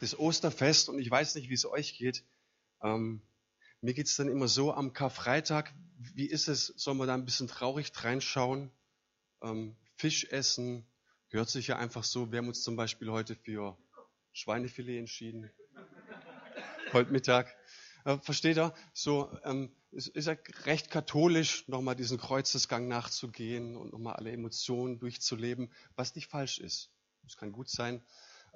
das Osterfest und ich weiß nicht, wie es euch geht. Ähm, mir geht es dann immer so am Karfreitag, wie ist es, soll man da ein bisschen traurig reinschauen? Ähm, Fisch essen, gehört sich ja einfach so. Wir haben uns zum Beispiel heute für Schweinefilet entschieden. heute Mittag. Äh, versteht ihr? So, ähm, es ist ja recht katholisch, nochmal diesen Kreuzesgang nachzugehen und nochmal alle Emotionen durchzuleben, was nicht falsch ist. Das kann gut sein.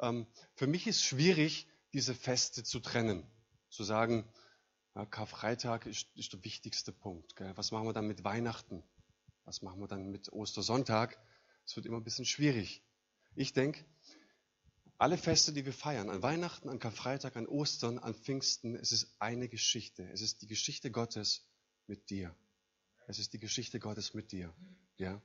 Ähm, für mich ist schwierig, diese Feste zu trennen. Zu sagen, ja, Karfreitag ist, ist, der wichtigste Punkt. Gell? Was machen wir dann mit Weihnachten? Was machen wir dann mit Ostersonntag? Es wird immer ein bisschen schwierig. Ich denke, alle Feste, die wir feiern, an Weihnachten, an Karfreitag, an Ostern, an Pfingsten, es ist eine Geschichte. Es ist die Geschichte Gottes mit dir. Es ist die Geschichte Gottes mit dir. Ja?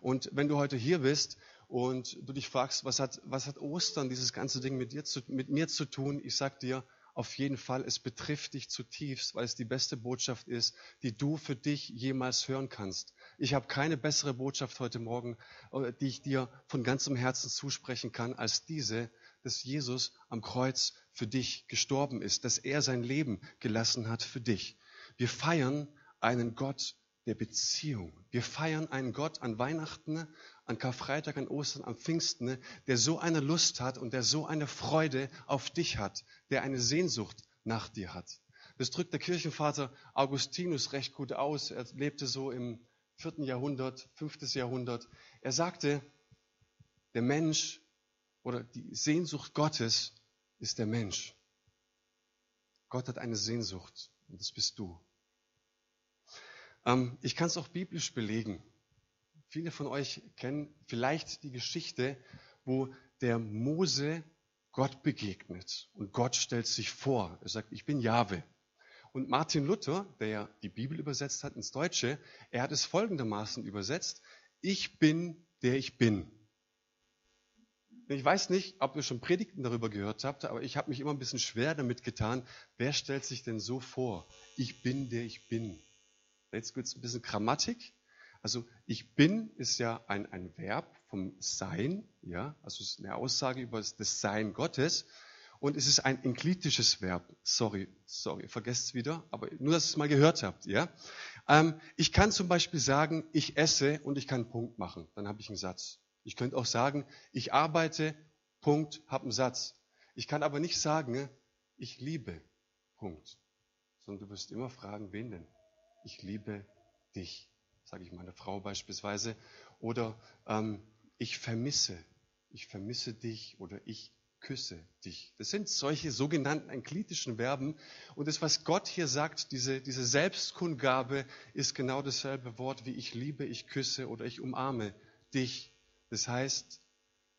Und wenn du heute hier bist und du dich fragst, was hat, was hat Ostern, dieses ganze Ding mit, dir zu, mit mir zu tun, ich sag dir, auf jeden Fall, es betrifft dich zutiefst, weil es die beste Botschaft ist, die du für dich jemals hören kannst. Ich habe keine bessere Botschaft heute Morgen, äh, die ich dir von ganzem Herzen zusprechen kann, als diese, dass Jesus am Kreuz für dich gestorben ist, dass er sein Leben gelassen hat für dich. Wir feiern einen Gott der Beziehung. Wir feiern einen Gott an Weihnachten, an Karfreitag, an Ostern, am Pfingsten, der so eine Lust hat und der so eine Freude auf dich hat, der eine Sehnsucht nach dir hat. Das drückt der Kirchenvater Augustinus recht gut aus. Er lebte so im vierten Jahrhundert, fünftes Jahrhundert. Er sagte, der Mensch oder die Sehnsucht Gottes ist der Mensch. Gott hat eine Sehnsucht und das bist du. Ähm, ich kann es auch biblisch belegen. Viele von euch kennen vielleicht die Geschichte, wo der Mose Gott begegnet und Gott stellt sich vor. Er sagt, ich bin Jahwe. Und Martin Luther, der ja die Bibel übersetzt hat ins Deutsche, er hat es folgendermaßen übersetzt, ich bin, der ich bin. Ich weiß nicht, ob ihr schon Predigten darüber gehört habt, aber ich habe mich immer ein bisschen schwer damit getan, wer stellt sich denn so vor, ich bin, der ich bin. Jetzt gibt es ein bisschen Grammatik. Also ich bin ist ja ein, ein Verb vom Sein, ja, also es ist eine Aussage über das Sein Gottes. Und es ist ein inklitisches Verb. Sorry, sorry, vergesst es wieder, aber nur, dass ihr es mal gehört habt, ja. Ähm, ich kann zum Beispiel sagen, ich esse und ich kann einen Punkt machen. Dann habe ich einen Satz. Ich könnte auch sagen, ich arbeite, Punkt, habe einen Satz. Ich kann aber nicht sagen, ich liebe, Punkt. Sondern du wirst immer fragen, wen denn? Ich liebe dich, sage ich meiner Frau beispielsweise. Oder ähm, ich vermisse, ich vermisse dich oder ich küsse dich. Das sind solche sogenannten enklitischen Verben. Und das, was Gott hier sagt, diese, diese Selbstkundgabe, ist genau dasselbe Wort wie ich liebe, ich küsse oder ich umarme dich. Das heißt,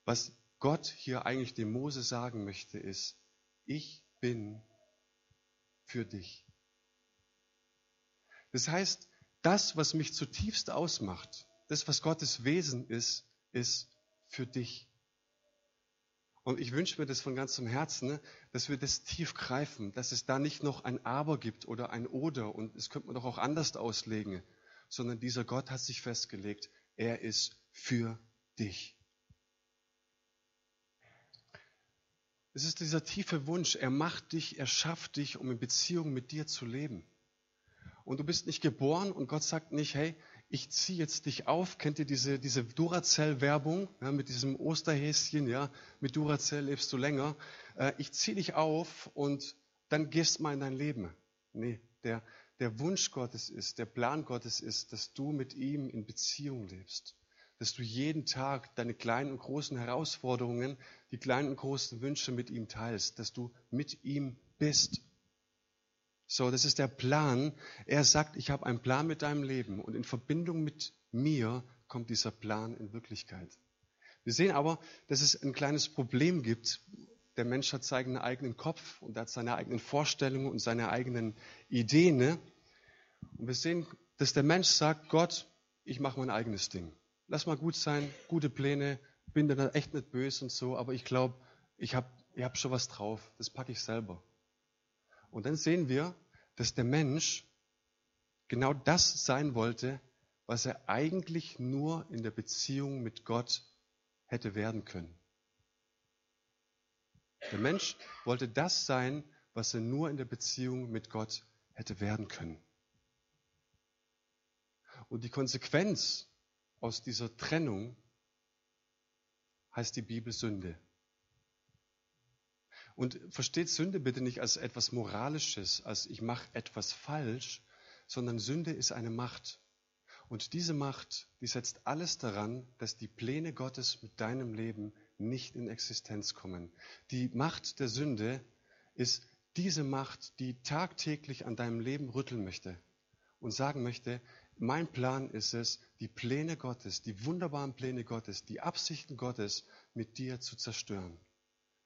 was Gott hier eigentlich dem Mose sagen möchte, ist, ich bin für dich. Das heißt, das, was mich zutiefst ausmacht, das, was Gottes Wesen ist, ist für dich. Und ich wünsche mir das von ganzem Herzen, ne, dass wir das tief greifen, dass es da nicht noch ein Aber gibt oder ein Oder und es könnte man doch auch anders auslegen, sondern dieser Gott hat sich festgelegt, er ist für dich. Es ist dieser tiefe Wunsch, er macht dich, er schafft dich, um in Beziehung mit dir zu leben. Und du bist nicht geboren und Gott sagt nicht, hey, ich ziehe jetzt dich auf. Kennt ihr diese, diese Duracell-Werbung ja, mit diesem Osterhäschen? Ja, mit Duracell lebst du länger. Äh, ich ziehe dich auf und dann gehst mal in dein Leben. Nee, der, der Wunsch Gottes ist, der Plan Gottes ist, dass du mit ihm in Beziehung lebst dass du jeden Tag deine kleinen und großen Herausforderungen, die kleinen und großen Wünsche mit ihm teilst, dass du mit ihm bist. So, das ist der Plan. Er sagt, ich habe einen Plan mit deinem Leben und in Verbindung mit mir kommt dieser Plan in Wirklichkeit. Wir sehen aber, dass es ein kleines Problem gibt. Der Mensch hat seinen eigenen Kopf und hat seine eigenen Vorstellungen und seine eigenen Ideen. Ne? Und wir sehen, dass der Mensch sagt, Gott, ich mache mein eigenes Ding lass mal gut sein, gute Pläne, bin dann echt nicht böse und so, aber ich glaube, ich habe ich hab schon was drauf, das packe ich selber. Und dann sehen wir, dass der Mensch genau das sein wollte, was er eigentlich nur in der Beziehung mit Gott hätte werden können. Der Mensch wollte das sein, was er nur in der Beziehung mit Gott hätte werden können. Und die Konsequenz aus dieser Trennung heißt die Bibel Sünde. Und versteht Sünde bitte nicht als etwas Moralisches, als ich mache etwas falsch, sondern Sünde ist eine Macht. Und diese Macht, die setzt alles daran, dass die Pläne Gottes mit deinem Leben nicht in Existenz kommen. Die Macht der Sünde ist diese Macht, die tagtäglich an deinem Leben rütteln möchte und sagen möchte, mein Plan ist es, die Pläne Gottes, die wunderbaren Pläne Gottes, die Absichten Gottes mit dir zu zerstören.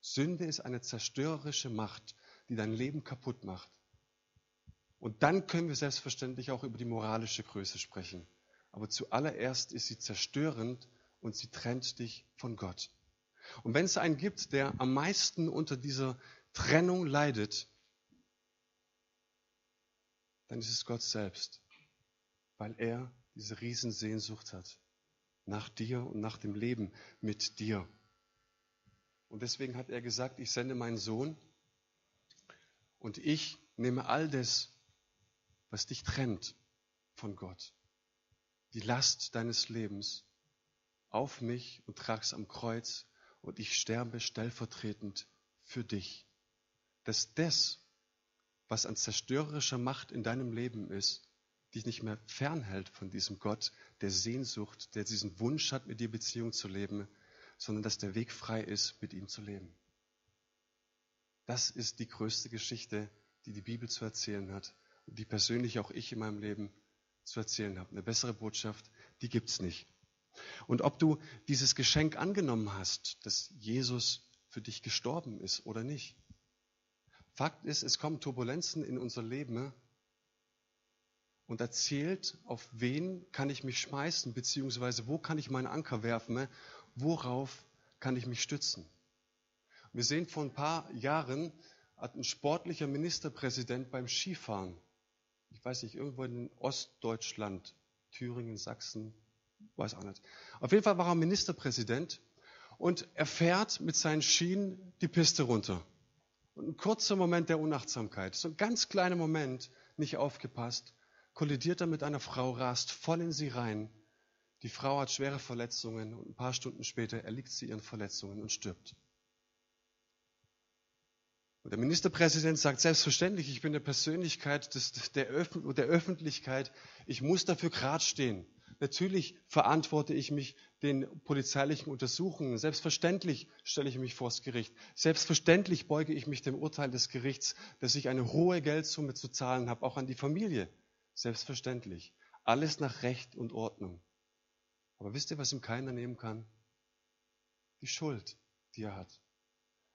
Sünde ist eine zerstörerische Macht, die dein Leben kaputt macht. Und dann können wir selbstverständlich auch über die moralische Größe sprechen. Aber zuallererst ist sie zerstörend und sie trennt dich von Gott. Und wenn es einen gibt, der am meisten unter dieser Trennung leidet, dann ist es Gott selbst, weil er diese Riesensehnsucht hat nach dir und nach dem Leben mit dir. Und deswegen hat er gesagt, ich sende meinen Sohn und ich nehme all das, was dich trennt von Gott, die Last deines Lebens auf mich und trage es am Kreuz und ich sterbe stellvertretend für dich. Dass das, was an zerstörerischer Macht in deinem Leben ist, dich nicht mehr fernhält von diesem Gott der Sehnsucht, der diesen Wunsch hat, mit dir Beziehung zu leben, sondern dass der Weg frei ist, mit ihm zu leben. Das ist die größte Geschichte, die die Bibel zu erzählen hat und die persönlich auch ich in meinem Leben zu erzählen habe. Eine bessere Botschaft, die gibt es nicht. Und ob du dieses Geschenk angenommen hast, dass Jesus für dich gestorben ist oder nicht, Fakt ist, es kommen Turbulenzen in unser Leben und erzählt, auf wen kann ich mich schmeißen, beziehungsweise wo kann ich meinen Anker werfen, worauf kann ich mich stützen. Wir sehen vor ein paar Jahren hat ein sportlicher Ministerpräsident beim Skifahren, ich weiß nicht, irgendwo in Ostdeutschland, Thüringen, Sachsen, weiß auch nicht. Auf jeden Fall war er Ministerpräsident und er fährt mit seinen Schienen die Piste runter. Und ein kurzer Moment der Unachtsamkeit, so ein ganz kleiner Moment, nicht aufgepasst, kollidiert er mit einer Frau, rast voll in sie rein. Die Frau hat schwere Verletzungen und ein paar Stunden später erliegt sie ihren Verletzungen und stirbt. Und der Ministerpräsident sagt selbstverständlich, ich bin eine Persönlichkeit des, der, Öf der Öffentlichkeit, ich muss dafür gerade stehen. Natürlich verantworte ich mich den polizeilichen Untersuchungen. Selbstverständlich stelle ich mich vors Gericht. Selbstverständlich beuge ich mich dem Urteil des Gerichts, dass ich eine hohe Geldsumme zu zahlen habe, auch an die Familie. Selbstverständlich. Alles nach Recht und Ordnung. Aber wisst ihr, was ihm keiner nehmen kann? Die Schuld, die er hat.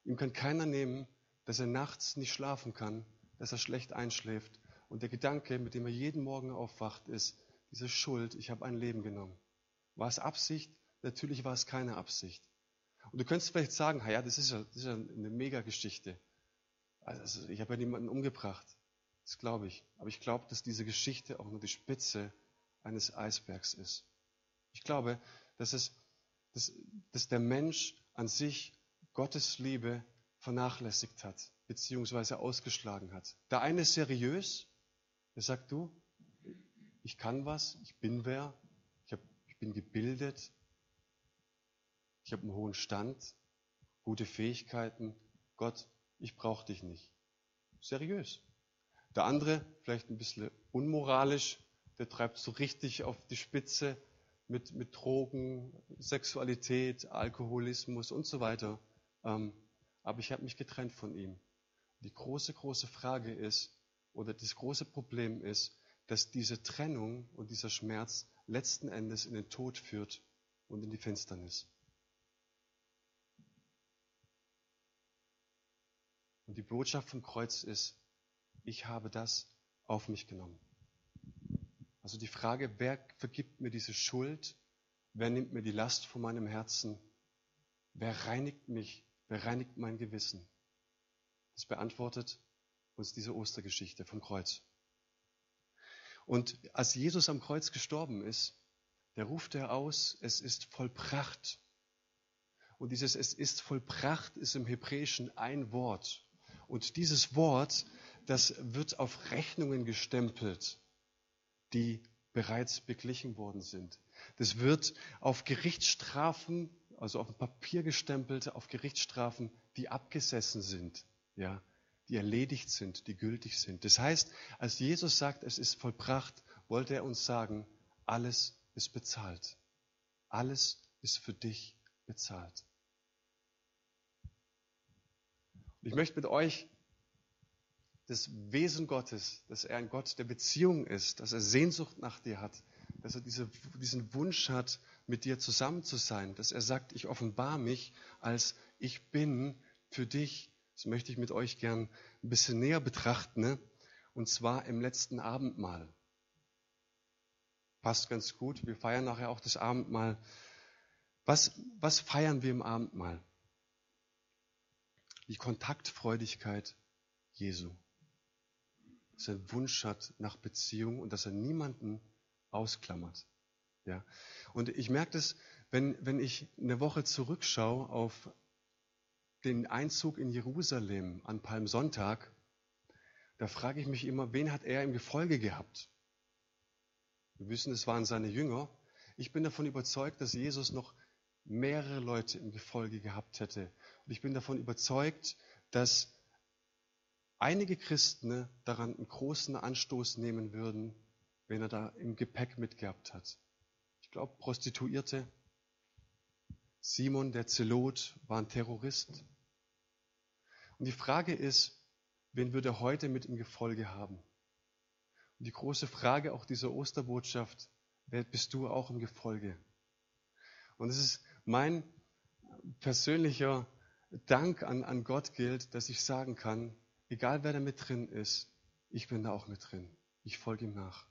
Ihm kann keiner nehmen, dass er nachts nicht schlafen kann, dass er schlecht einschläft. Und der Gedanke, mit dem er jeden Morgen aufwacht, ist, diese Schuld, ich habe ein Leben genommen. War es Absicht? Natürlich war es keine Absicht. Und du könntest vielleicht sagen, ja, das ist ja, das ist ja eine Mega-Geschichte. Also ich habe ja niemanden umgebracht. Das glaube ich. Aber ich glaube, dass diese Geschichte auch nur die Spitze eines Eisbergs ist. Ich glaube, dass, es, dass, dass der Mensch an sich Gottes Liebe vernachlässigt hat, beziehungsweise ausgeschlagen hat. Der eine ist seriös, der sagt, du, ich kann was, ich bin wer, ich, hab, ich bin gebildet, ich habe einen hohen Stand, gute Fähigkeiten. Gott, ich brauche dich nicht. Seriös. Der andere, vielleicht ein bisschen unmoralisch, der treibt so richtig auf die Spitze mit, mit Drogen, Sexualität, Alkoholismus und so weiter. Ähm, aber ich habe mich getrennt von ihm. Die große, große Frage ist, oder das große Problem ist, dass diese Trennung und dieser Schmerz letzten Endes in den Tod führt und in die Finsternis. Und die Botschaft vom Kreuz ist, ich habe das auf mich genommen. Also die Frage, wer vergibt mir diese Schuld? Wer nimmt mir die Last von meinem Herzen? Wer reinigt mich? Wer reinigt mein Gewissen? Das beantwortet uns diese Ostergeschichte vom Kreuz. Und als Jesus am Kreuz gestorben ist, der ruft er aus, es ist vollbracht. Und dieses Es ist vollbracht ist im Hebräischen ein Wort. Und dieses Wort, das wird auf Rechnungen gestempelt, die bereits beglichen worden sind. Das wird auf Gerichtsstrafen, also auf Papier gestempelt, auf Gerichtsstrafen, die abgesessen sind, ja, die erledigt sind, die gültig sind. Das heißt, als Jesus sagt, es ist vollbracht, wollte er uns sagen, alles ist bezahlt. Alles ist für dich bezahlt. Ich möchte mit euch das Wesen Gottes, dass er ein Gott der Beziehung ist, dass er Sehnsucht nach dir hat, dass er diese, diesen Wunsch hat, mit dir zusammen zu sein, dass er sagt, ich offenbar mich als ich bin für dich. Das möchte ich mit euch gern ein bisschen näher betrachten, ne? und zwar im letzten Abendmahl. Passt ganz gut. Wir feiern nachher auch das Abendmahl. Was, was feiern wir im Abendmahl? Die Kontaktfreudigkeit Jesu. Dass er Wunsch hat nach Beziehung und dass er niemanden ausklammert. Ja. Und ich merke das, wenn, wenn ich eine Woche zurückschaue auf den Einzug in Jerusalem an Palmsonntag, da frage ich mich immer, wen hat er im Gefolge gehabt? Wir wissen, es waren seine Jünger. Ich bin davon überzeugt, dass Jesus noch mehrere Leute im Gefolge gehabt hätte. Und ich bin davon überzeugt, dass einige Christen daran einen großen Anstoß nehmen würden, wenn er da im Gepäck mitgehabt hat. Ich glaube, Prostituierte, Simon der Zelot war ein Terrorist. Und die Frage ist, wen würde er heute mit im Gefolge haben? Und die große Frage auch dieser Osterbotschaft, wer bist du auch im Gefolge? Und es ist mein persönlicher Dank an, an Gott gilt, dass ich sagen kann, egal wer da mit drin ist, ich bin da auch mit drin. Ich folge ihm nach.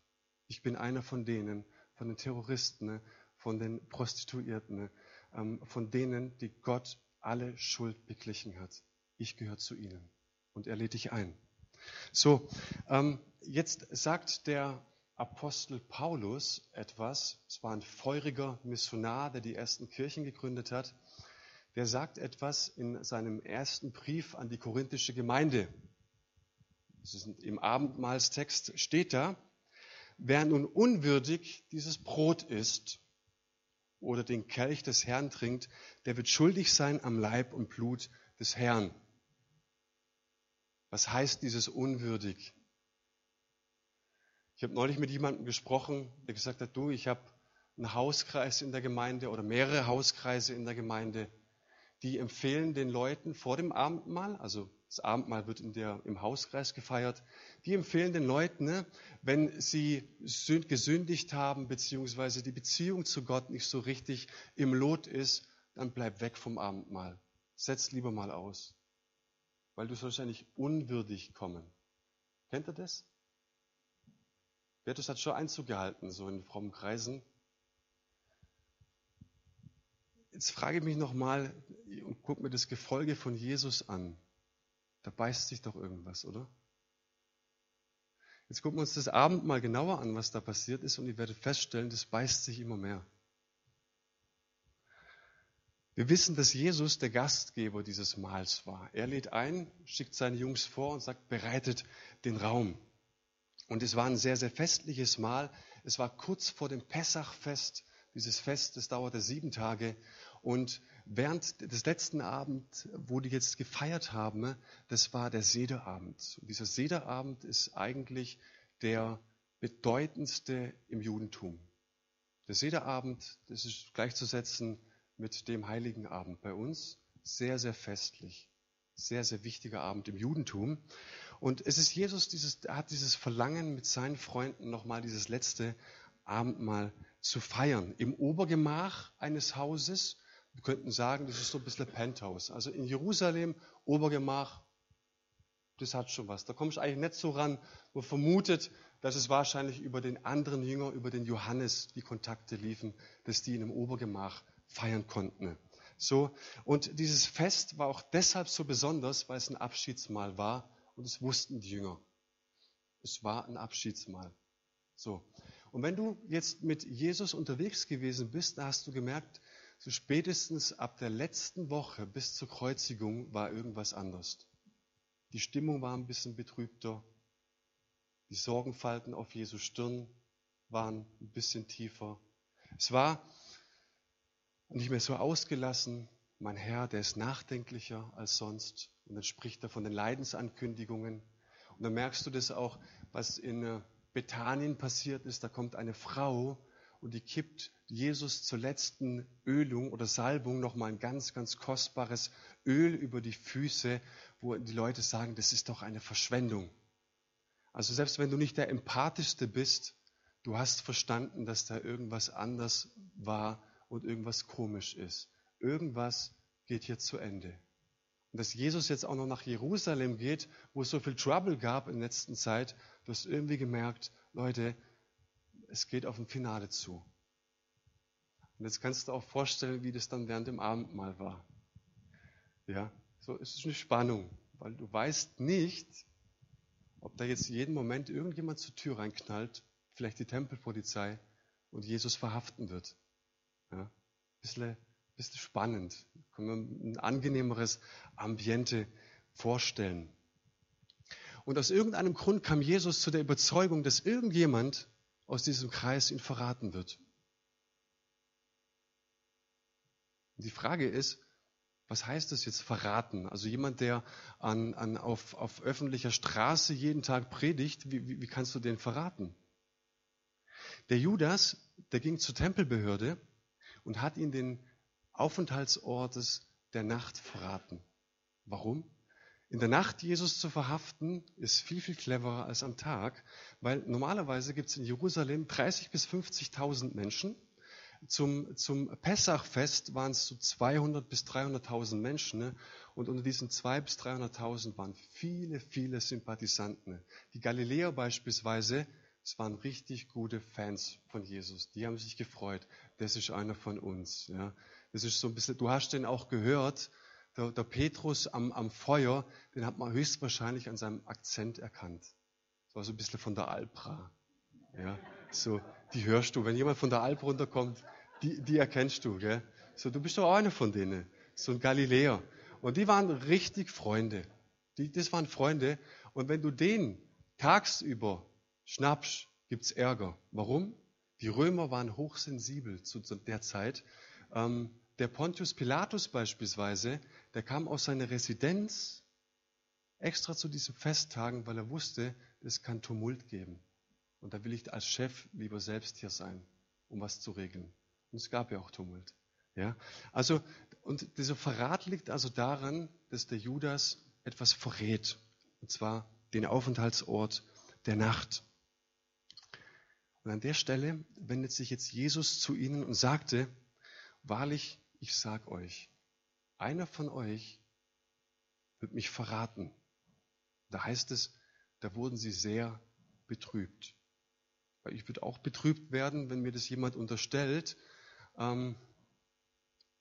Ich bin einer von denen, von den Terroristen, von den Prostituierten, ähm, von denen, die Gott alle Schuld beglichen hat. Ich gehöre zu ihnen und er lädt dich ein. So, ähm, jetzt sagt der Apostel Paulus etwas. Es war ein feuriger Missionar, der die ersten Kirchen gegründet hat. Der sagt etwas in seinem ersten Brief an die korinthische Gemeinde. Im Abendmahlstext steht da, wer nun unwürdig dieses Brot isst oder den Kelch des Herrn trinkt, der wird schuldig sein am Leib und Blut des Herrn. Was heißt dieses unwürdig? Ich habe neulich mit jemandem gesprochen, der gesagt hat, du, ich habe einen Hauskreis in der Gemeinde oder mehrere Hauskreise in der Gemeinde, die empfehlen den Leuten vor dem Abendmahl, also das Abendmahl wird der, im Hauskreis gefeiert, die empfehlen den Leuten, ne, wenn sie gesündigt haben, beziehungsweise die Beziehung zu Gott nicht so richtig im Lot ist, dann bleib weg vom Abendmahl. Setz lieber mal aus weil du sollst ja nicht unwürdig kommen. Kennt ihr das? Bertus hat schon Einzug gehalten, so in frommen Kreisen. Jetzt frage ich mich nochmal und guck mir das Gefolge von Jesus an. Da beißt sich doch irgendwas, oder? Jetzt gucken wir uns das Abend mal genauer an, was da passiert ist, und ihr werdet feststellen, das beißt sich immer mehr. Wir wissen, dass Jesus der Gastgeber dieses Mahls war. Er lädt ein, schickt seine Jungs vor und sagt, bereitet den Raum. Und es war ein sehr, sehr festliches Mahl. Es war kurz vor dem Pessachfest. Dieses Fest, das dauerte sieben Tage. Und während des letzten Abends, wo die jetzt gefeiert haben, das war der Sederabend. Und dieser Sederabend ist eigentlich der bedeutendste im Judentum. Der Sederabend, das ist gleichzusetzen mit dem Heiligen Abend bei uns. Sehr, sehr festlich. Sehr, sehr wichtiger Abend im Judentum. Und es ist Jesus, dieses, hat dieses Verlangen mit seinen Freunden nochmal dieses letzte Abendmahl zu feiern. Im Obergemach eines Hauses. Wir könnten sagen, das ist so ein bisschen Penthouse. Also in Jerusalem, Obergemach, das hat schon was. Da kommst du eigentlich nicht so ran. Man vermutet, dass es wahrscheinlich über den anderen Jünger, über den Johannes die Kontakte liefen, dass die in einem Obergemach feiern konnten. So, und dieses Fest war auch deshalb so besonders, weil es ein Abschiedsmahl war und es wussten die Jünger. Es war ein Abschiedsmahl. So. Und wenn du jetzt mit Jesus unterwegs gewesen bist, da hast du gemerkt, so spätestens ab der letzten Woche bis zur Kreuzigung war irgendwas anders. Die Stimmung war ein bisschen betrübter. Die Sorgenfalten auf Jesu Stirn waren ein bisschen tiefer. Es war nicht mehr so ausgelassen. Mein Herr, der ist nachdenklicher als sonst. Und dann spricht er von den Leidensankündigungen. Und dann merkst du das auch, was in äh, Bethanien passiert ist. Da kommt eine Frau und die kippt Jesus zur letzten Ölung oder Salbung nochmal ein ganz, ganz kostbares Öl über die Füße, wo die Leute sagen, das ist doch eine Verschwendung. Also selbst wenn du nicht der empathischste bist, du hast verstanden, dass da irgendwas anders war und irgendwas komisch ist. Irgendwas geht hier zu Ende. Und dass Jesus jetzt auch noch nach Jerusalem geht, wo es so viel Trouble gab in der letzten Zeit, du hast irgendwie gemerkt, Leute, es geht auf ein Finale zu. Und jetzt kannst du auch vorstellen, wie das dann während dem Abendmahl war. Ja, so ist es eine Spannung, weil du weißt nicht, ob da jetzt jeden Moment irgendjemand zur Tür reinknallt, vielleicht die Tempelpolizei und Jesus verhaften wird. Ja, bisschen, bisschen spannend. Können wir ein angenehmeres Ambiente vorstellen. Und aus irgendeinem Grund kam Jesus zu der Überzeugung, dass irgendjemand aus diesem Kreis ihn verraten wird. Und die Frage ist, was heißt das jetzt verraten? Also jemand, der an, an, auf, auf öffentlicher Straße jeden Tag predigt, wie, wie, wie kannst du den verraten? Der Judas, der ging zur Tempelbehörde und hat ihn den Aufenthaltsortes der Nacht verraten. Warum? In der Nacht Jesus zu verhaften, ist viel, viel cleverer als am Tag, weil normalerweise gibt es in Jerusalem 30.000 bis 50.000 Menschen zum, zum Pessachfest waren es so 200 bis 300.000 Menschen. Ne? Und unter diesen 200 bis 300.000 waren viele, viele Sympathisanten. Die Galiläer beispielsweise, es waren richtig gute Fans von Jesus. Die haben sich gefreut. Das ist einer von uns. Ja? Das ist so ein bisschen, du hast den auch gehört. Der, der Petrus am, am Feuer, den hat man höchstwahrscheinlich an seinem Akzent erkannt. Das war so ein bisschen von der Alpra. Ja? So, die hörst du. Wenn jemand von der Alp runterkommt, die, die erkennst du. Gell? So, du bist doch einer von denen. So ein Galiläer. Und die waren richtig Freunde. Die, das waren Freunde. Und wenn du den tagsüber schnappst, gibt's Ärger. Warum? Die Römer waren hochsensibel zu, zu der Zeit. Ähm, der Pontius Pilatus beispielsweise, der kam aus seiner Residenz extra zu diesen Festtagen, weil er wusste, es kann Tumult geben. Und da will ich als Chef lieber selbst hier sein, um was zu regeln. Und es gab ja auch Tumult. Ja? Also, und dieser Verrat liegt also daran, dass der Judas etwas verrät. Und zwar den Aufenthaltsort der Nacht. Und an der Stelle wendet sich jetzt Jesus zu ihnen und sagte, wahrlich, ich sag euch, einer von euch wird mich verraten. Da heißt es, da wurden sie sehr betrübt. Ich würde auch betrübt werden, wenn mir das jemand unterstellt. Ähm,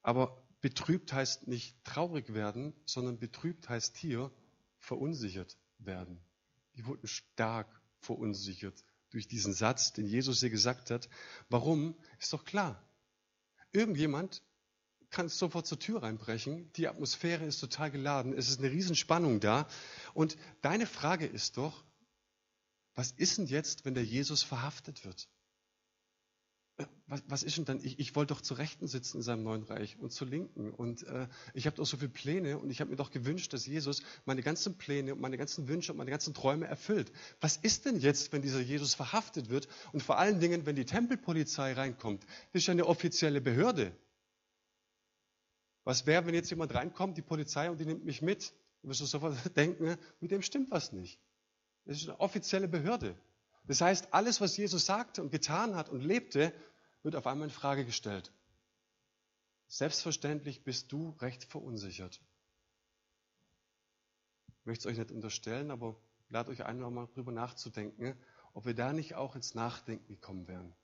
aber betrübt heißt nicht traurig werden, sondern betrübt heißt hier verunsichert werden. Die wurden stark verunsichert durch diesen Satz, den Jesus hier gesagt hat. Warum? Ist doch klar. Irgendjemand kann sofort zur Tür reinbrechen. Die Atmosphäre ist total geladen. Es ist eine Riesenspannung da. Und deine Frage ist doch, was ist denn jetzt, wenn der Jesus verhaftet wird? Was, was ist denn dann? Ich, ich wollte doch zur Rechten sitzen in seinem neuen Reich und zur Linken. Und äh, ich habe doch so viele Pläne und ich habe mir doch gewünscht, dass Jesus meine ganzen Pläne und meine ganzen Wünsche und meine ganzen Träume erfüllt. Was ist denn jetzt, wenn dieser Jesus verhaftet wird und vor allen Dingen, wenn die Tempelpolizei reinkommt? Das ist ja eine offizielle Behörde. Was wäre, wenn jetzt jemand reinkommt, die Polizei, und die nimmt mich mit? Du wirst du sofort denken, mit dem stimmt was nicht. Das ist eine offizielle Behörde. Das heißt, alles, was Jesus sagte und getan hat und lebte, wird auf einmal in Frage gestellt. Selbstverständlich bist du recht verunsichert. Ich möchte es euch nicht unterstellen, aber lade euch ein, nochmal drüber nachzudenken, ob wir da nicht auch ins Nachdenken kommen werden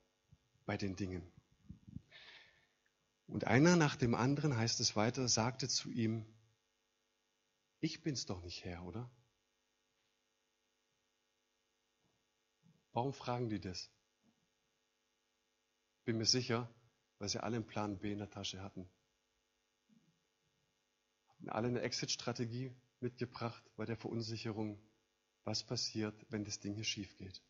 bei den Dingen. Und einer nach dem anderen, heißt es weiter, sagte zu ihm, ich bin's doch nicht Herr, oder? Warum fragen die das? Bin mir sicher, weil sie alle einen Plan B in der Tasche hatten. Hatten alle eine Exit-Strategie mitgebracht bei der Verunsicherung, was passiert, wenn das Ding hier schief geht.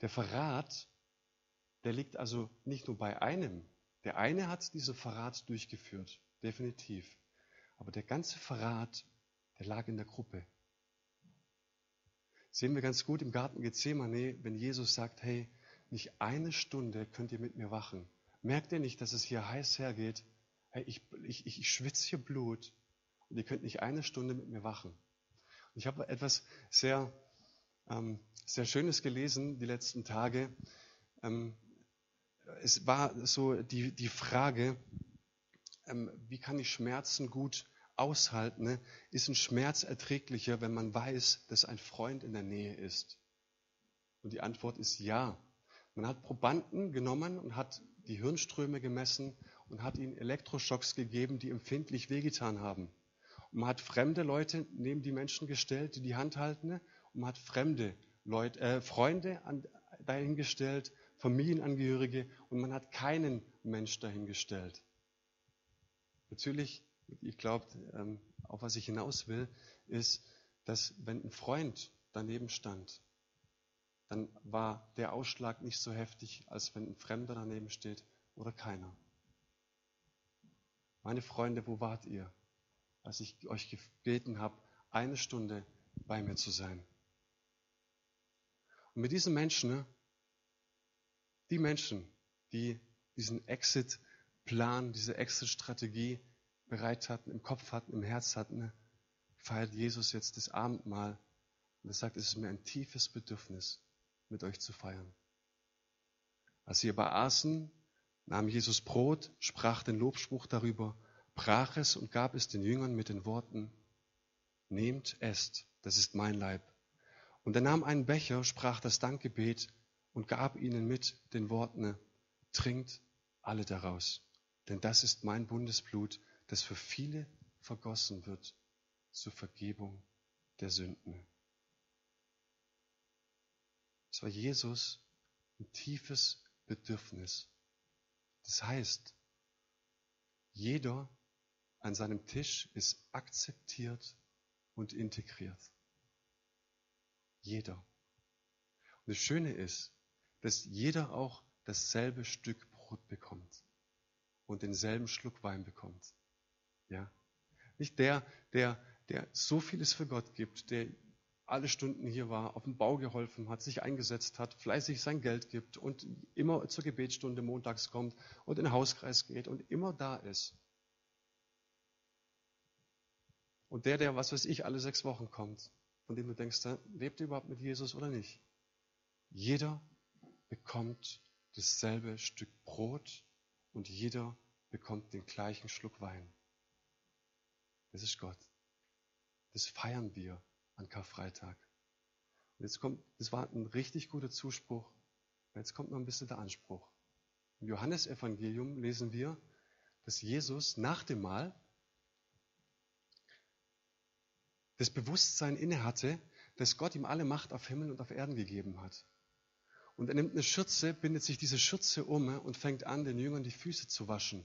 Der Verrat, der liegt also nicht nur bei einem. Der eine hat diesen Verrat durchgeführt, definitiv. Aber der ganze Verrat, der lag in der Gruppe. Sehen wir ganz gut im Garten Gethsemane, wenn Jesus sagt, hey, nicht eine Stunde könnt ihr mit mir wachen. Merkt ihr nicht, dass es hier heiß hergeht? Hey, ich, ich, ich schwitze hier Blut und ihr könnt nicht eine Stunde mit mir wachen. Und ich habe etwas sehr, ähm, sehr Schönes gelesen die letzten Tage. Ähm, es war so die, die Frage, ähm, wie kann ich Schmerzen gut aushalten? Ne? Ist ein Schmerz erträglicher, wenn man weiß, dass ein Freund in der Nähe ist? Und die Antwort ist ja. Man hat Probanden genommen und hat die Hirnströme gemessen und hat ihnen Elektroschocks gegeben, die empfindlich wehgetan haben. Und man hat fremde Leute neben die Menschen gestellt, die die Hand halten, ne? und man hat fremde Leute, äh, Freunde an, dahingestellt, Familienangehörige und man hat keinen Mensch dahingestellt. Natürlich, ich glaube, ähm, auf was ich hinaus will, ist, dass wenn ein Freund daneben stand, dann war der Ausschlag nicht so heftig, als wenn ein Fremder daneben steht oder keiner. Meine Freunde, wo wart ihr, als ich euch gebeten habe, eine Stunde bei mir zu sein? Und mit diesen Menschen, ne, die Menschen, die diesen Exit-Plan, diese Exit-Strategie bereit hatten, im Kopf hatten, im Herz hatten, ne, feiert Jesus jetzt das Abendmahl und er sagt, es ist mir ein tiefes Bedürfnis, mit euch zu feiern. Als sie aber aßen, nahm Jesus Brot, sprach den Lobspruch darüber, brach es und gab es den Jüngern mit den Worten, Nehmt, esst, das ist mein Leib. Und er nahm einen Becher, sprach das Dankgebet und gab ihnen mit den Worten, Trinkt alle daraus, denn das ist mein Bundesblut, das für viele vergossen wird zur Vergebung der Sünden. Es war Jesus ein tiefes Bedürfnis. Das heißt, jeder an seinem Tisch ist akzeptiert und integriert. Jeder. Und das Schöne ist, dass jeder auch dasselbe Stück Brot bekommt und denselben Schluck Wein bekommt. Ja? Nicht der, der, der so vieles für Gott gibt, der alle Stunden hier war, auf dem Bau geholfen hat, sich eingesetzt hat, fleißig sein Geld gibt und immer zur Gebetsstunde montags kommt und in den Hauskreis geht und immer da ist. Und der, der, was weiß ich, alle sechs Wochen kommt, von dem du denkst, lebt er überhaupt mit Jesus oder nicht? Jeder bekommt dasselbe Stück Brot und jeder bekommt den gleichen Schluck Wein. Das ist Gott. Das feiern wir an Karfreitag. Und jetzt kommt, das war ein richtig guter Zuspruch. Jetzt kommt noch ein bisschen der Anspruch. Im Johannesevangelium lesen wir, dass Jesus nach dem Mahl das Bewusstsein innehatte, dass Gott ihm alle Macht auf Himmel und auf Erden gegeben hat. Und er nimmt eine Schürze, bindet sich diese Schürze um und fängt an, den Jüngern die Füße zu waschen.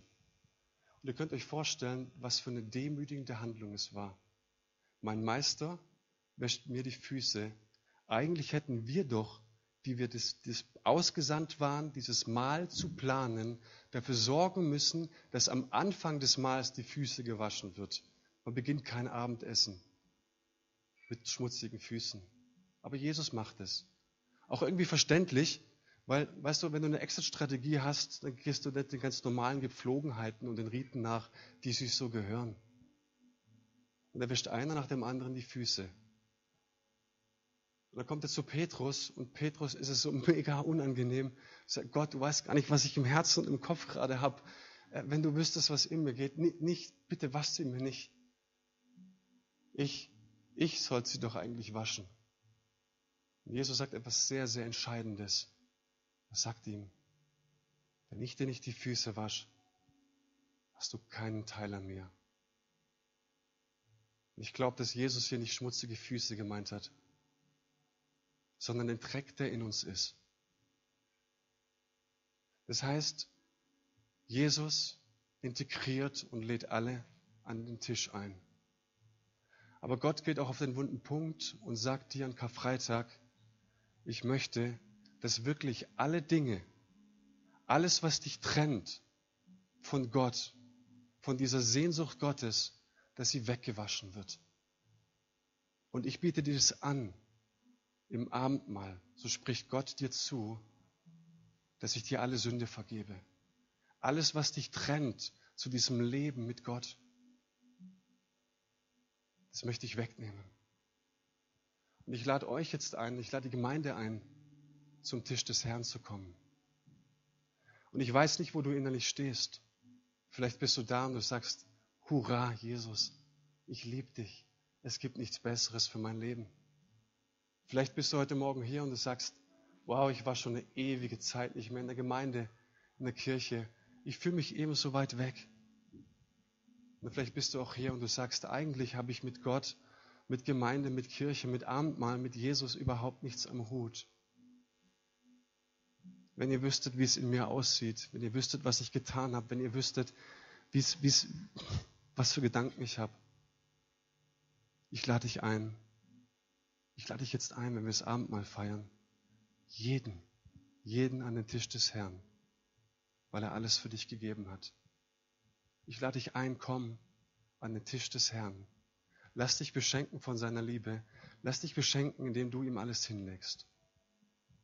Und ihr könnt euch vorstellen, was für eine demütigende Handlung es war. Mein Meister wäscht mir die Füße. Eigentlich hätten wir doch, die wir das, das ausgesandt waren, dieses Mahl zu planen, dafür sorgen müssen, dass am Anfang des Mahls die Füße gewaschen wird. Man beginnt kein Abendessen mit schmutzigen Füßen. Aber Jesus macht es. Auch irgendwie verständlich, weil, weißt du, wenn du eine Exit-Strategie hast, dann gehst du nicht den ganz normalen Gepflogenheiten und den Riten nach, die sich so gehören. Und er wäscht einer nach dem anderen die Füße. Und dann kommt er zu Petrus und Petrus ist es so mega unangenehm. Sagt, Gott, du weißt gar nicht, was ich im Herzen und im Kopf gerade habe. Äh, wenn du wüsstest, was in mir geht, nicht, bitte was sie mir nicht. Ich, ich soll sie doch eigentlich waschen. Und Jesus sagt etwas sehr, sehr Entscheidendes. Er sagt ihm, wenn ich dir nicht die Füße wasche, hast du keinen Teil an mir. Und ich glaube, dass Jesus hier nicht schmutzige Füße gemeint hat, sondern den Dreck, der in uns ist. Das heißt, Jesus integriert und lädt alle an den Tisch ein. Aber Gott geht auch auf den wunden Punkt und sagt dir an Karfreitag, ich möchte, dass wirklich alle Dinge, alles, was dich trennt von Gott, von dieser Sehnsucht Gottes, dass sie weggewaschen wird. Und ich biete dir das an im Abendmahl. So spricht Gott dir zu, dass ich dir alle Sünde vergebe. Alles, was dich trennt zu diesem Leben mit Gott, das möchte ich wegnehmen. Und ich lade euch jetzt ein, ich lade die Gemeinde ein, zum Tisch des Herrn zu kommen. Und ich weiß nicht, wo du innerlich stehst. Vielleicht bist du da und du sagst, Hurra, Jesus, ich liebe dich. Es gibt nichts Besseres für mein Leben. Vielleicht bist du heute Morgen hier und du sagst, wow, ich war schon eine ewige Zeit nicht mehr in der Gemeinde, in der Kirche. Ich fühle mich ebenso weit weg. Und vielleicht bist du auch hier und du sagst, eigentlich habe ich mit Gott, mit Gemeinde, mit Kirche, mit Abendmahl, mit Jesus überhaupt nichts am Hut. Wenn ihr wüsstet, wie es in mir aussieht, wenn ihr wüsstet, was ich getan habe, wenn ihr wüsstet, wie es, wie es, was für Gedanken ich habe. Ich lade dich ein. Ich lade dich jetzt ein, wenn wir das Abendmahl feiern. Jeden, jeden an den Tisch des Herrn, weil er alles für dich gegeben hat. Ich lade dich ein, komm an den Tisch des Herrn. Lass dich beschenken von seiner Liebe. Lass dich beschenken, indem du ihm alles hinlegst.